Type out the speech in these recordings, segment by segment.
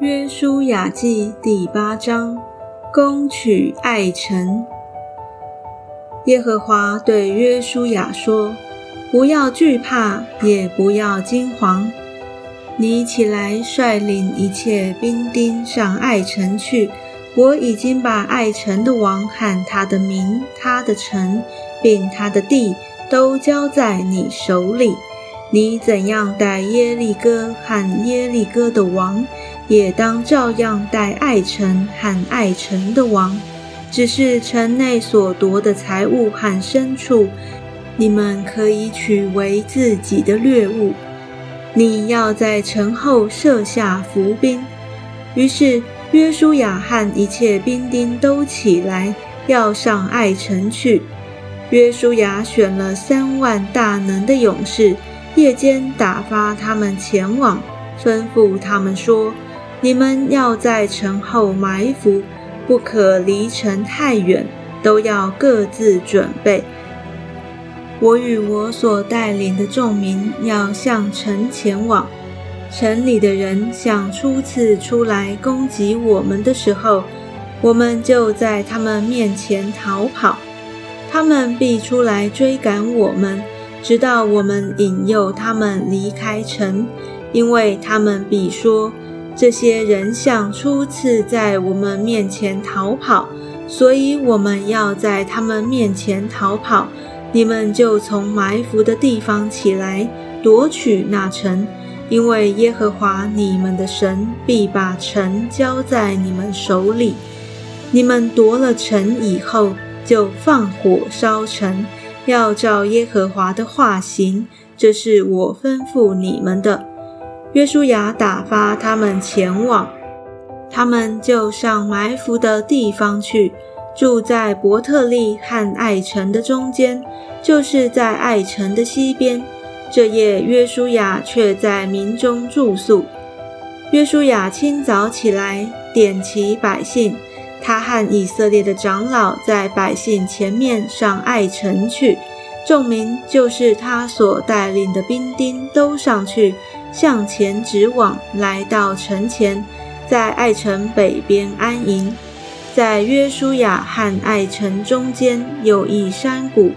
约书亚记第八章，攻取爱城。耶和华对约书亚说：“不要惧怕，也不要惊惶。你起来，率领一切兵丁上爱城去。我已经把爱城的王和他的民、他的城，并他的地，都交在你手里。你怎样待耶利哥和耶利哥的王？”也当照样待爱城和爱城的王，只是城内所夺的财物和牲畜，你们可以取为自己的掠物。你要在城后设下伏兵。于是约书亚和一切兵丁都起来，要上爱城去。约书亚选了三万大能的勇士，夜间打发他们前往，吩咐他们说。你们要在城后埋伏，不可离城太远，都要各自准备。我与我所带领的众民要向城前往。城里的人想初次出来攻击我们的时候，我们就在他们面前逃跑。他们必出来追赶我们，直到我们引诱他们离开城，因为他们必说。这些人像初次在我们面前逃跑，所以我们要在他们面前逃跑。你们就从埋伏的地方起来，夺取那城，因为耶和华你们的神必把城交在你们手里。你们夺了城以后，就放火烧城，要照耶和华的话行。这是我吩咐你们的。约书亚打发他们前往，他们就上埋伏的地方去，住在伯特利和爱城的中间，就是在爱城的西边。这夜，约书亚却在民中住宿。约书亚清早起来，点齐百姓，他和以色列的长老在百姓前面上爱城去，众民就是他所带领的兵丁都上去。向前直往，来到城前，在爱城北边安营。在约书亚和爱城中间有一山谷，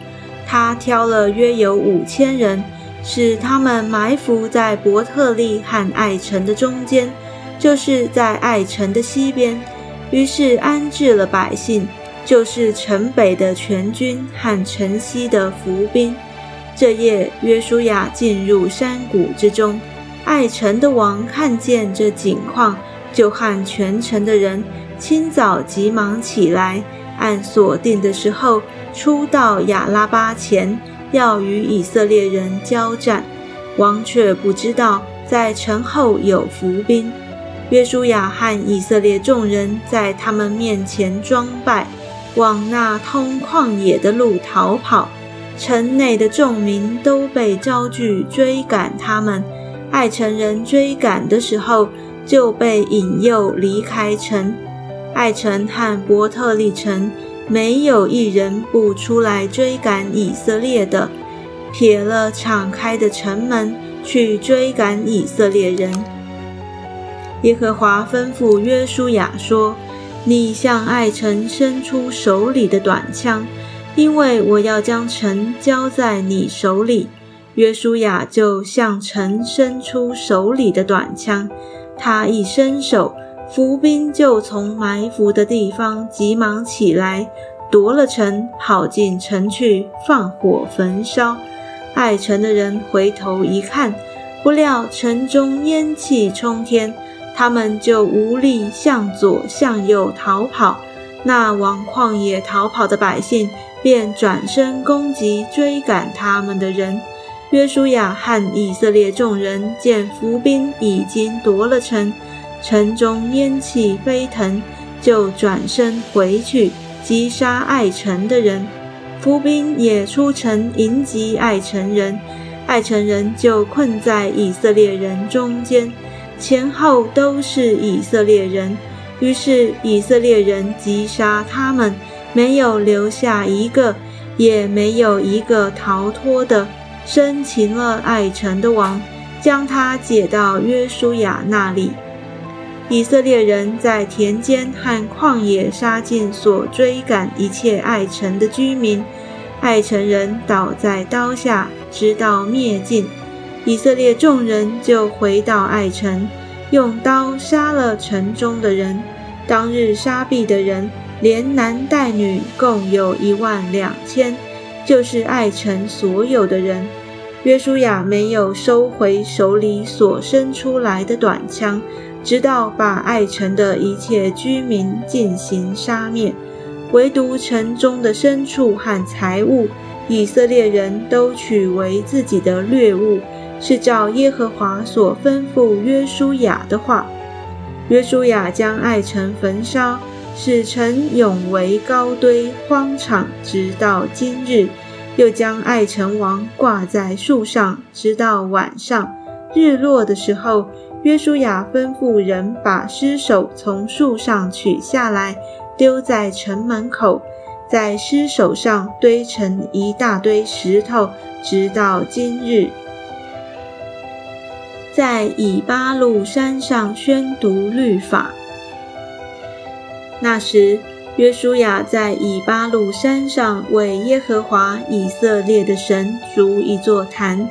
他挑了约有五千人，使他们埋伏在伯特利和爱城的中间，就是在爱城的西边。于是安置了百姓，就是城北的全军和城西的伏兵。这夜，约书亚进入山谷之中。爱城的王看见这景况，就和全城的人清早急忙起来，按所定的时候出到亚拉巴前，要与以色列人交战。王却不知道在城后有伏兵。约书亚和以色列众人在他们面前装败，往那通旷野的路逃跑。城内的众民都被招聚追赶他们。爱城人追赶的时候，就被引诱离开城。爱城和伯特利城没有一人不出来追赶以色列的，撇了敞开的城门去追赶以色列人。耶和华吩咐约书亚说：“你向爱城伸出手里的短枪，因为我要将城交在你手里。”约书亚就向城伸出手里的短枪，他一伸手，伏兵就从埋伏的地方急忙起来，夺了城，跑进城去，放火焚烧。爱城的人回头一看，不料城中烟气冲天，他们就无力向左向右逃跑。那往旷野逃跑的百姓，便转身攻击追赶他们的人。约书亚和以色列众人见伏兵已经夺了城，城中烟气飞腾，就转身回去击杀爱城的人。伏兵也出城迎击爱城人，爱城人就困在以色列人中间，前后都是以色列人。于是以色列人击杀他们，没有留下一个，也没有一个逃脱的。生擒了爱城的王，将他解到约书亚那里。以色列人在田间和旷野杀尽所追赶一切爱城的居民，爱城人倒在刀下，直到灭尽。以色列众人就回到爱城，用刀杀了城中的人。当日杀毙的人，连男带女，共有一万两千，就是爱城所有的人。约书亚没有收回手里所伸出来的短枪，直到把爱城的一切居民进行杀灭，唯独城中的牲畜和财物，以色列人都取为自己的掠物，是照耶和华所吩咐约书亚的话。约书亚将爱城焚烧，使城永为高堆荒场，直到今日。又将爱城王挂在树上，直到晚上日落的时候，约书亚吩咐人把尸首从树上取下来，丢在城门口，在尸首上堆成一大堆石头，直到今日。在以巴路山上宣读律法，那时。约书亚在以巴路山上为耶和华以色列的神筑一座坛，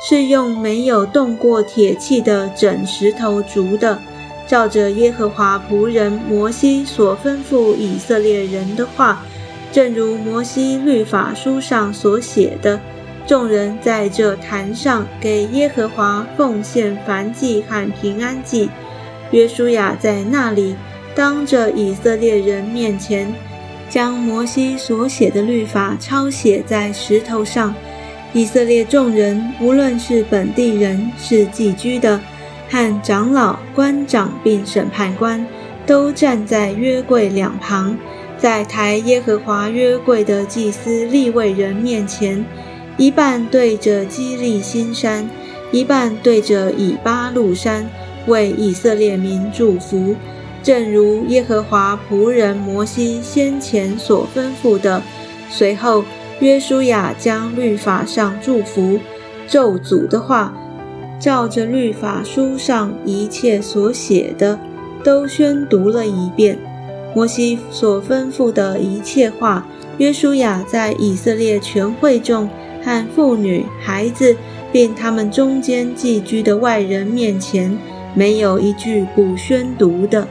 是用没有动过铁器的整石头筑的，照着耶和华仆人摩西所吩咐以色列人的话，正如摩西律法书上所写的，众人在这坛上给耶和华奉献燔祭和平安祭。约书亚在那里。当着以色列人面前，将摩西所写的律法抄写在石头上。以色列众人，无论是本地人，是寄居的，和长老、官长并审判官，都站在约柜两旁，在抬耶和华约柜的祭司立位人面前，一半对着基利新山，一半对着以巴路山，为以色列民祝福。正如耶和华仆人摩西先前所吩咐的，随后约书亚将律法上祝福、咒诅的话，照着律法书上一切所写的，都宣读了一遍。摩西所吩咐的一切话，约书亚在以色列全会众和妇女、孩子，并他们中间寄居的外人面前，没有一句不宣读的。